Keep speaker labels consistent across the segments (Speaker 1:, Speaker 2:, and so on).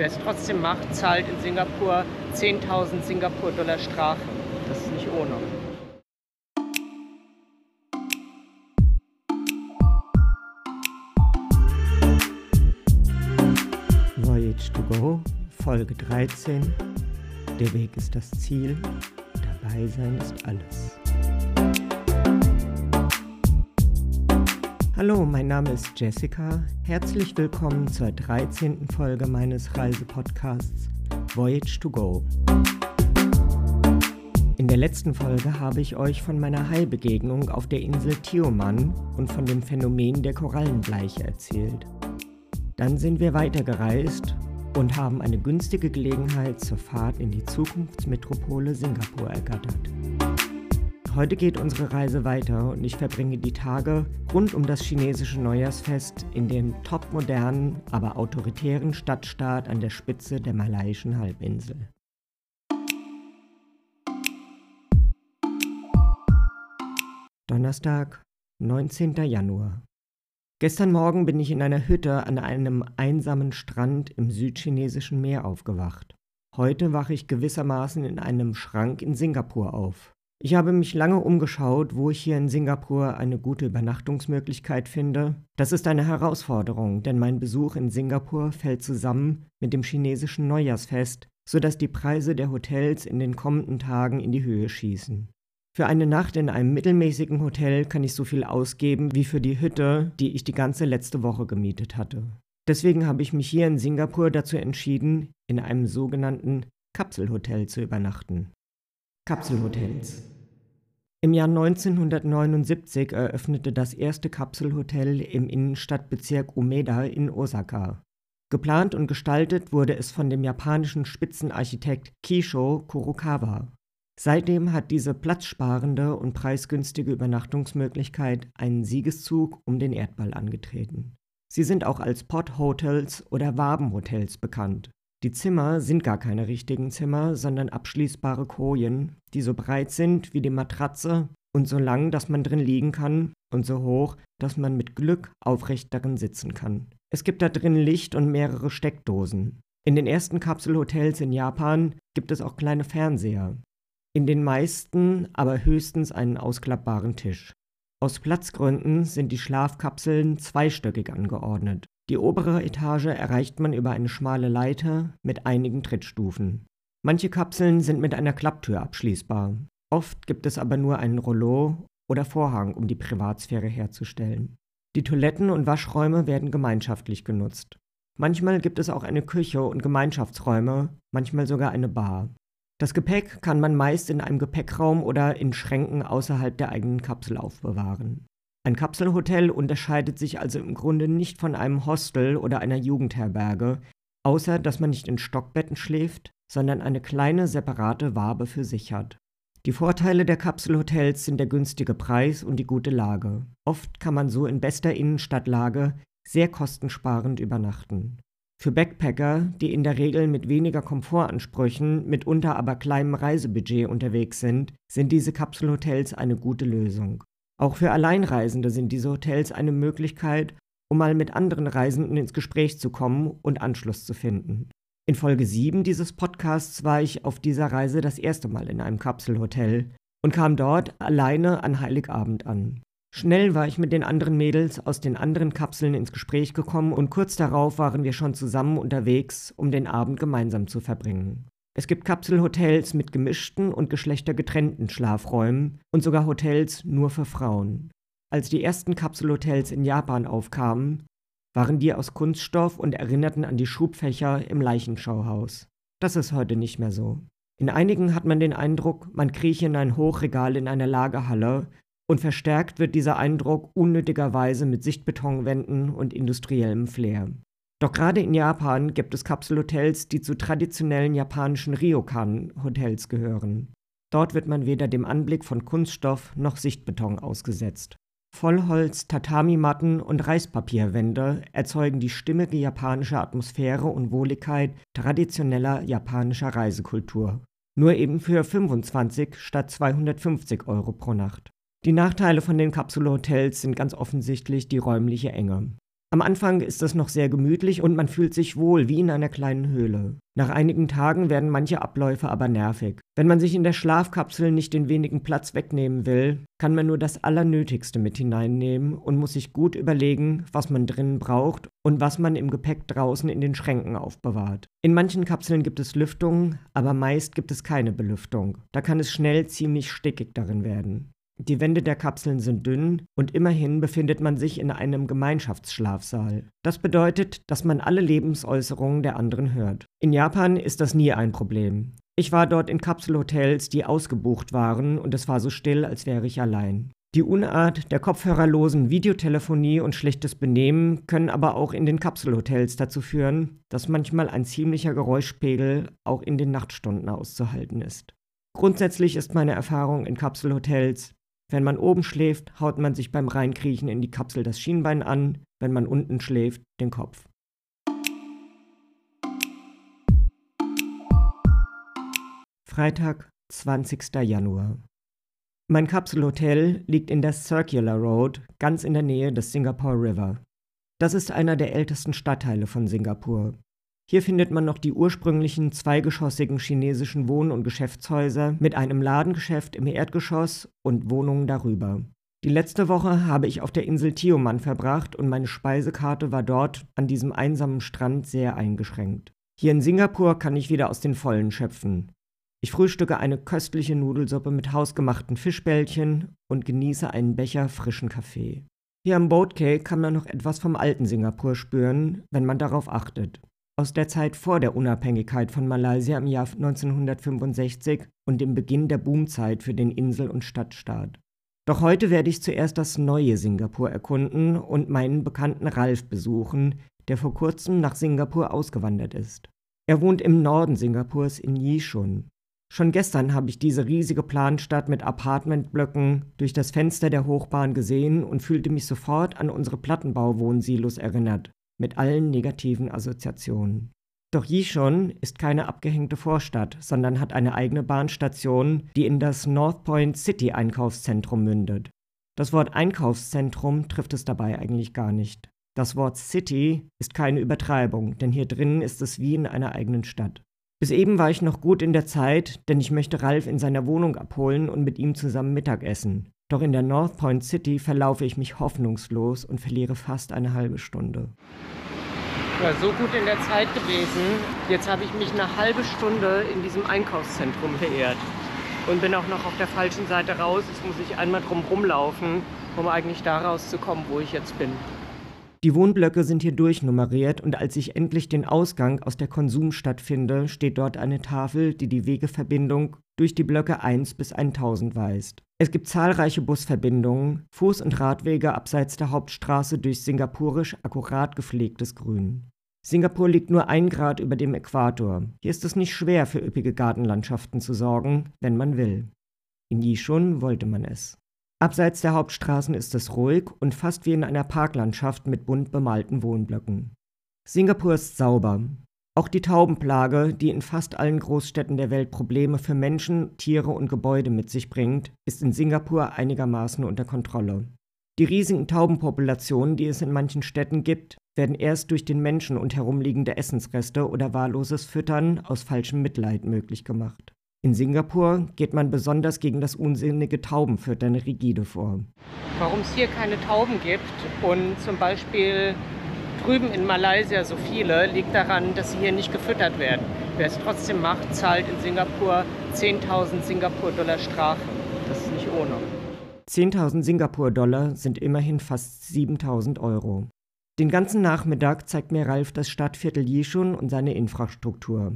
Speaker 1: Wer es trotzdem macht, zahlt in Singapur 10.000 Singapur-Dollar Strafe. Das ist nicht ohne.
Speaker 2: Voyage to Go, Folge 13. Der Weg ist das Ziel, dabei sein ist alles. Hallo, mein Name ist Jessica. Herzlich willkommen zur 13. Folge meines Reisepodcasts Voyage to Go. In der letzten Folge habe ich euch von meiner Heilbegegnung auf der Insel Tioman und von dem Phänomen der Korallenbleiche erzählt. Dann sind wir weitergereist und haben eine günstige Gelegenheit zur Fahrt in die Zukunftsmetropole Singapur ergattert. Heute geht unsere Reise weiter und ich verbringe die Tage rund um das chinesische Neujahrsfest in dem topmodernen, aber autoritären Stadtstaat an der Spitze der malaiischen Halbinsel. Donnerstag, 19. Januar. Gestern Morgen bin ich in einer Hütte an einem einsamen Strand im südchinesischen Meer aufgewacht. Heute wache ich gewissermaßen in einem Schrank in Singapur auf. Ich habe mich lange umgeschaut, wo ich hier in Singapur eine gute Übernachtungsmöglichkeit finde. Das ist eine Herausforderung, denn mein Besuch in Singapur fällt zusammen mit dem chinesischen Neujahrsfest, sodass die Preise der Hotels in den kommenden Tagen in die Höhe schießen. Für eine Nacht in einem mittelmäßigen Hotel kann ich so viel ausgeben wie für die Hütte, die ich die ganze letzte Woche gemietet hatte. Deswegen habe ich mich hier in Singapur dazu entschieden, in einem sogenannten Kapselhotel zu übernachten. Kapselhotels. Im Jahr 1979 eröffnete das erste Kapselhotel im Innenstadtbezirk Umeda in Osaka. Geplant und gestaltet wurde es von dem japanischen Spitzenarchitekt Kisho Kurokawa. Seitdem hat diese platzsparende und preisgünstige Übernachtungsmöglichkeit einen Siegeszug um den Erdball angetreten. Sie sind auch als Pot Hotels oder Wabenhotels bekannt. Die Zimmer sind gar keine richtigen Zimmer, sondern abschließbare Kojen, die so breit sind wie die Matratze und so lang, dass man drin liegen kann und so hoch, dass man mit Glück aufrecht darin sitzen kann. Es gibt da drin Licht und mehrere Steckdosen. In den ersten Kapselhotels in Japan gibt es auch kleine Fernseher. In den meisten aber höchstens einen ausklappbaren Tisch. Aus Platzgründen sind die Schlafkapseln zweistöckig angeordnet. Die obere Etage erreicht man über eine schmale Leiter mit einigen Trittstufen. Manche Kapseln sind mit einer Klapptür abschließbar. Oft gibt es aber nur einen Rollo oder Vorhang, um die Privatsphäre herzustellen. Die Toiletten und Waschräume werden gemeinschaftlich genutzt. Manchmal gibt es auch eine Küche und Gemeinschaftsräume, manchmal sogar eine Bar. Das Gepäck kann man meist in einem Gepäckraum oder in Schränken außerhalb der eigenen Kapsel aufbewahren. Ein Kapselhotel unterscheidet sich also im Grunde nicht von einem Hostel oder einer Jugendherberge, außer dass man nicht in Stockbetten schläft, sondern eine kleine separate Wabe für sich hat. Die Vorteile der Kapselhotels sind der günstige Preis und die gute Lage. Oft kann man so in bester Innenstadtlage sehr kostensparend übernachten. Für Backpacker, die in der Regel mit weniger Komfortansprüchen, mitunter aber kleinem Reisebudget unterwegs sind, sind diese Kapselhotels eine gute Lösung. Auch für Alleinreisende sind diese Hotels eine Möglichkeit, um mal mit anderen Reisenden ins Gespräch zu kommen und Anschluss zu finden. In Folge 7 dieses Podcasts war ich auf dieser Reise das erste Mal in einem Kapselhotel und kam dort alleine an Heiligabend an. Schnell war ich mit den anderen Mädels aus den anderen Kapseln ins Gespräch gekommen und kurz darauf waren wir schon zusammen unterwegs, um den Abend gemeinsam zu verbringen. Es gibt Kapselhotels mit gemischten und geschlechtergetrennten Schlafräumen und sogar Hotels nur für Frauen. Als die ersten Kapselhotels in Japan aufkamen, waren die aus Kunststoff und erinnerten an die Schubfächer im Leichenschauhaus. Das ist heute nicht mehr so. In einigen hat man den Eindruck, man krieche in ein Hochregal in einer Lagerhalle und verstärkt wird dieser Eindruck unnötigerweise mit Sichtbetonwänden und industriellem Flair. Doch gerade in Japan gibt es Kapselhotels, die zu traditionellen japanischen Ryokan-Hotels gehören. Dort wird man weder dem Anblick von Kunststoff noch Sichtbeton ausgesetzt. Vollholz, Tatami-Matten und Reispapierwände erzeugen die stimmige japanische Atmosphäre und Wohligkeit traditioneller japanischer Reisekultur. Nur eben für 25 statt 250 Euro pro Nacht. Die Nachteile von den Kapselhotels sind ganz offensichtlich die räumliche Enge. Am Anfang ist es noch sehr gemütlich und man fühlt sich wohl wie in einer kleinen Höhle. Nach einigen Tagen werden manche Abläufe aber nervig. Wenn man sich in der Schlafkapsel nicht den wenigen Platz wegnehmen will, kann man nur das Allernötigste mit hineinnehmen und muss sich gut überlegen, was man drinnen braucht und was man im Gepäck draußen in den Schränken aufbewahrt. In manchen Kapseln gibt es Lüftung, aber meist gibt es keine Belüftung. Da kann es schnell ziemlich stickig darin werden. Die Wände der Kapseln sind dünn und immerhin befindet man sich in einem Gemeinschaftsschlafsaal. Das bedeutet, dass man alle Lebensäußerungen der anderen hört. In Japan ist das nie ein Problem. Ich war dort in Kapselhotels, die ausgebucht waren und es war so still, als wäre ich allein. Die Unart der kopfhörerlosen Videotelefonie und schlechtes Benehmen können aber auch in den Kapselhotels dazu führen, dass manchmal ein ziemlicher Geräuschpegel auch in den Nachtstunden auszuhalten ist. Grundsätzlich ist meine Erfahrung in Kapselhotels, wenn man oben schläft, haut man sich beim Reinkriechen in die Kapsel das Schienbein an, wenn man unten schläft, den Kopf. Freitag, 20. Januar. Mein Kapselhotel liegt in der Circular Road, ganz in der Nähe des Singapore River. Das ist einer der ältesten Stadtteile von Singapur. Hier findet man noch die ursprünglichen zweigeschossigen chinesischen Wohn- und Geschäftshäuser mit einem Ladengeschäft im Erdgeschoss und Wohnungen darüber. Die letzte Woche habe ich auf der Insel Tioman verbracht und meine Speisekarte war dort an diesem einsamen Strand sehr eingeschränkt. Hier in Singapur kann ich wieder aus den Vollen schöpfen. Ich frühstücke eine köstliche Nudelsuppe mit hausgemachten Fischbällchen und genieße einen Becher frischen Kaffee. Hier am Boat Cay kann man noch etwas vom alten Singapur spüren, wenn man darauf achtet aus der Zeit vor der Unabhängigkeit von Malaysia im Jahr 1965 und dem Beginn der Boomzeit für den Insel- und Stadtstaat. Doch heute werde ich zuerst das neue Singapur erkunden und meinen Bekannten Ralf besuchen, der vor kurzem nach Singapur ausgewandert ist. Er wohnt im Norden Singapurs in Yishun. Schon gestern habe ich diese riesige Planstadt mit Apartmentblöcken durch das Fenster der Hochbahn gesehen und fühlte mich sofort an unsere Plattenbauwohnsilos erinnert, mit allen negativen Assoziationen. Doch Yishun ist keine abgehängte Vorstadt, sondern hat eine eigene Bahnstation, die in das North Point City Einkaufszentrum mündet. Das Wort Einkaufszentrum trifft es dabei eigentlich gar nicht. Das Wort City ist keine Übertreibung, denn hier drinnen ist es wie in einer eigenen Stadt. Bis eben war ich noch gut in der Zeit, denn ich möchte Ralf in seiner Wohnung abholen und mit ihm zusammen Mittag essen. Doch in der North Point City verlaufe ich mich hoffnungslos und verliere fast eine halbe Stunde.
Speaker 1: Ich war so gut in der Zeit gewesen. Jetzt habe ich mich eine halbe Stunde in diesem Einkaufszentrum verirrt und bin auch noch auf der falschen Seite raus. Jetzt muss ich einmal drum rumlaufen, um eigentlich da rauszukommen, wo ich jetzt bin.
Speaker 2: Die Wohnblöcke sind hier durchnummeriert und als ich endlich den Ausgang aus der Konsumstadt finde, steht dort eine Tafel, die die Wegeverbindung durch die Blöcke 1 bis 1000 weist. Es gibt zahlreiche Busverbindungen, Fuß- und Radwege abseits der Hauptstraße durch singapurisch akkurat gepflegtes Grün. Singapur liegt nur ein Grad über dem Äquator. Hier ist es nicht schwer, für üppige Gartenlandschaften zu sorgen, wenn man will. In Yishun wollte man es. Abseits der Hauptstraßen ist es ruhig und fast wie in einer Parklandschaft mit bunt bemalten Wohnblöcken. Singapur ist sauber. Auch die Taubenplage, die in fast allen Großstädten der Welt Probleme für Menschen, Tiere und Gebäude mit sich bringt, ist in Singapur einigermaßen unter Kontrolle. Die riesigen Taubenpopulationen, die es in manchen Städten gibt, werden erst durch den Menschen und herumliegende Essensreste oder wahlloses Füttern aus falschem Mitleid möglich gemacht. In Singapur geht man besonders gegen das unsinnige Taubenfüttern rigide vor.
Speaker 1: Warum es hier keine Tauben gibt und zum Beispiel drüben in Malaysia so viele, liegt daran, dass sie hier nicht gefüttert werden. Wer es trotzdem macht, zahlt in Singapur 10.000 Singapur-Dollar Strafe. Das ist nicht ohne.
Speaker 2: 10.000 Singapur-Dollar sind immerhin fast 7.000 Euro. Den ganzen Nachmittag zeigt mir Ralf das Stadtviertel Yishun und seine Infrastruktur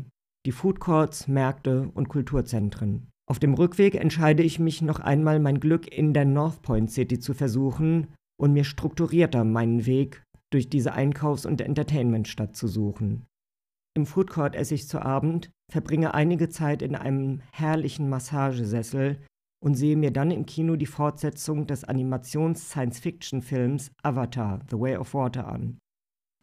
Speaker 2: die Food Courts, Märkte und Kulturzentren. Auf dem Rückweg entscheide ich mich noch einmal mein Glück in der North Point City zu versuchen und mir strukturierter meinen Weg durch diese Einkaufs- und Entertainmentstadt zu suchen. Im Food Court esse ich zu Abend, verbringe einige Zeit in einem herrlichen Massagesessel und sehe mir dann im Kino die Fortsetzung des Animations-Science-Fiction-Films Avatar: The Way of Water an.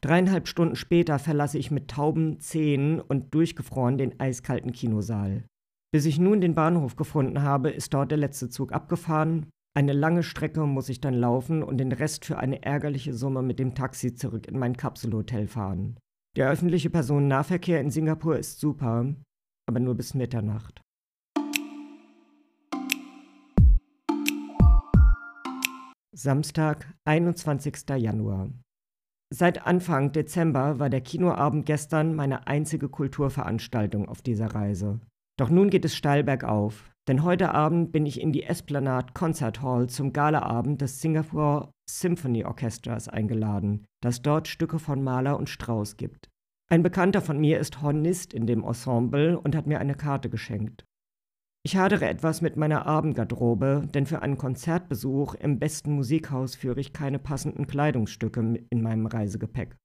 Speaker 2: Dreieinhalb Stunden später verlasse ich mit tauben Zähnen und durchgefroren den eiskalten Kinosaal. Bis ich nun den Bahnhof gefunden habe, ist dort der letzte Zug abgefahren Eine lange Strecke muss ich dann laufen und den Rest für eine ärgerliche Summe mit dem Taxi zurück in mein Kapselhotel fahren. Der öffentliche Personennahverkehr in Singapur ist super, aber nur bis Mitternacht. Samstag, 21. Januar. Seit Anfang Dezember war der Kinoabend gestern meine einzige Kulturveranstaltung auf dieser Reise. Doch nun geht es steil bergauf, denn heute Abend bin ich in die Esplanade Concert Hall zum Galaabend des Singapore Symphony Orchestras eingeladen, das dort Stücke von Mahler und Strauss gibt. Ein Bekannter von mir ist Hornist in dem Ensemble und hat mir eine Karte geschenkt. Ich hadere etwas mit meiner Abendgarderobe, denn für einen Konzertbesuch im besten Musikhaus führe ich keine passenden Kleidungsstücke in meinem Reisegepäck.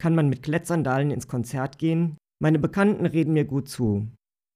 Speaker 2: Kann man mit Klettsandalen ins Konzert gehen? Meine Bekannten reden mir gut zu.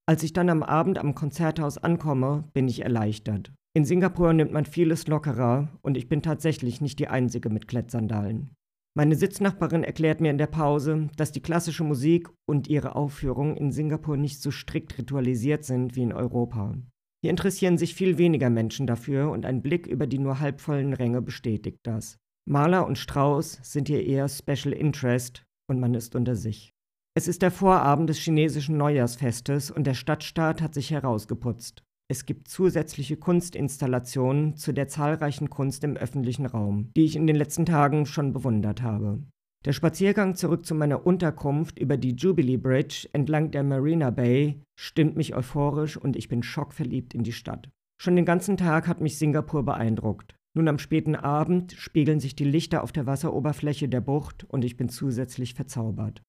Speaker 2: Als ich dann am Abend am Konzerthaus ankomme, bin ich erleichtert. In Singapur nimmt man vieles lockerer und ich bin tatsächlich nicht die Einzige mit Klettsandalen. Meine Sitznachbarin erklärt mir in der Pause, dass die klassische Musik und ihre Aufführungen in Singapur nicht so strikt ritualisiert sind wie in Europa. Hier interessieren sich viel weniger Menschen dafür und ein Blick über die nur halbvollen Ränge bestätigt das. Maler und Strauß sind hier eher Special Interest und man ist unter sich. Es ist der Vorabend des chinesischen Neujahrsfestes und der Stadtstaat hat sich herausgeputzt. Es gibt zusätzliche Kunstinstallationen zu der zahlreichen Kunst im öffentlichen Raum, die ich in den letzten Tagen schon bewundert habe. Der Spaziergang zurück zu meiner Unterkunft über die Jubilee Bridge entlang der Marina Bay stimmt mich euphorisch und ich bin schockverliebt in die Stadt. Schon den ganzen Tag hat mich Singapur beeindruckt. Nun am späten Abend spiegeln sich die Lichter auf der Wasseroberfläche der Bucht und ich bin zusätzlich verzaubert.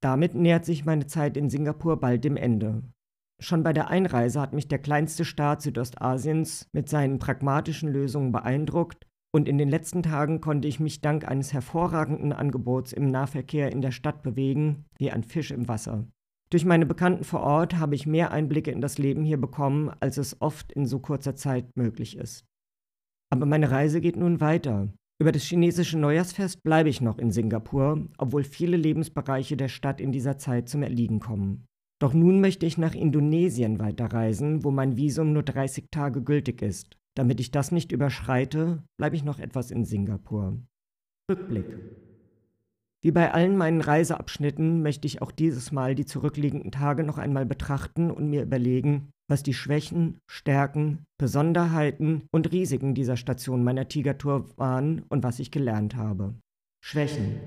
Speaker 2: Damit nähert sich meine Zeit in Singapur bald dem Ende. Schon bei der Einreise hat mich der kleinste Staat Südostasiens mit seinen pragmatischen Lösungen beeindruckt und in den letzten Tagen konnte ich mich dank eines hervorragenden Angebots im Nahverkehr in der Stadt bewegen, wie ein Fisch im Wasser. Durch meine Bekannten vor Ort habe ich mehr Einblicke in das Leben hier bekommen, als es oft in so kurzer Zeit möglich ist. Aber meine Reise geht nun weiter. Über das chinesische Neujahrsfest bleibe ich noch in Singapur, obwohl viele Lebensbereiche der Stadt in dieser Zeit zum Erliegen kommen. Doch nun möchte ich nach Indonesien weiterreisen, wo mein Visum nur 30 Tage gültig ist. Damit ich das nicht überschreite, bleibe ich noch etwas in Singapur. Rückblick. Wie bei allen meinen Reiseabschnitten möchte ich auch dieses Mal die zurückliegenden Tage noch einmal betrachten und mir überlegen, was die Schwächen, Stärken, Besonderheiten und Risiken dieser Station meiner Tigertour waren und was ich gelernt habe. Schwächen.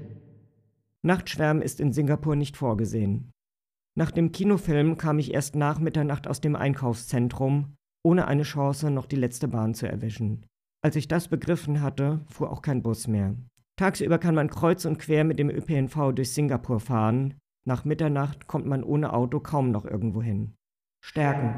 Speaker 2: Nachtschwärmen ist in Singapur nicht vorgesehen. Nach dem Kinofilm kam ich erst nach Mitternacht aus dem Einkaufszentrum, ohne eine Chance, noch die letzte Bahn zu erwischen. Als ich das begriffen hatte, fuhr auch kein Bus mehr. Tagsüber kann man kreuz und quer mit dem ÖPNV durch Singapur fahren. Nach Mitternacht kommt man ohne Auto kaum noch irgendwo hin. Stärken.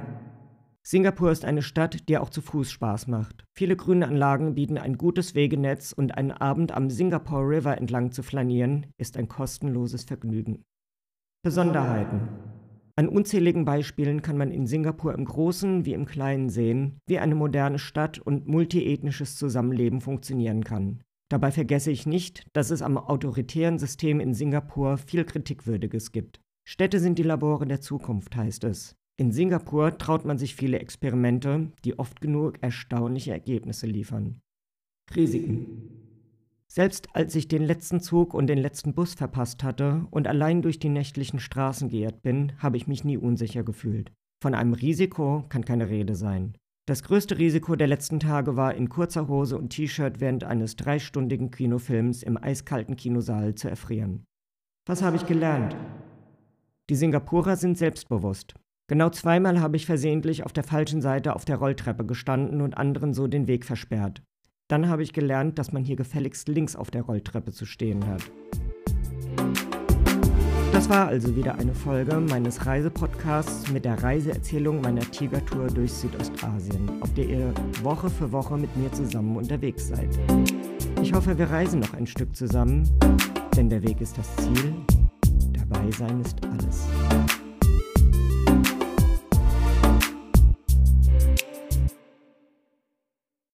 Speaker 2: Singapur ist eine Stadt, die auch zu Fuß Spaß macht. Viele grüne Anlagen bieten ein gutes Wegenetz und einen Abend am Singapore River entlang zu flanieren ist ein kostenloses Vergnügen. Besonderheiten. An unzähligen Beispielen kann man in Singapur im Großen wie im Kleinen sehen, wie eine moderne Stadt und multiethnisches Zusammenleben funktionieren kann. Dabei vergesse ich nicht, dass es am autoritären System in Singapur viel Kritikwürdiges gibt. Städte sind die Labore der Zukunft, heißt es. In Singapur traut man sich viele Experimente, die oft genug erstaunliche Ergebnisse liefern. Risiken. Selbst als ich den letzten Zug und den letzten Bus verpasst hatte und allein durch die nächtlichen Straßen geirrt bin, habe ich mich nie unsicher gefühlt. Von einem Risiko kann keine Rede sein. Das größte Risiko der letzten Tage war, in kurzer Hose und T-Shirt während eines dreistündigen Kinofilms im eiskalten Kinosaal zu erfrieren. Was habe ich gelernt? Die Singapurer sind selbstbewusst. Genau zweimal habe ich versehentlich auf der falschen Seite auf der Rolltreppe gestanden und anderen so den Weg versperrt. Dann habe ich gelernt, dass man hier gefälligst links auf der Rolltreppe zu stehen hat. Das war also wieder eine Folge meines Reisepodcasts mit der Reiseerzählung meiner Tigertour durch Südostasien, auf der ihr Woche für Woche mit mir zusammen unterwegs seid. Ich hoffe, wir reisen noch ein Stück zusammen, denn der Weg ist das Ziel, dabei sein ist alles.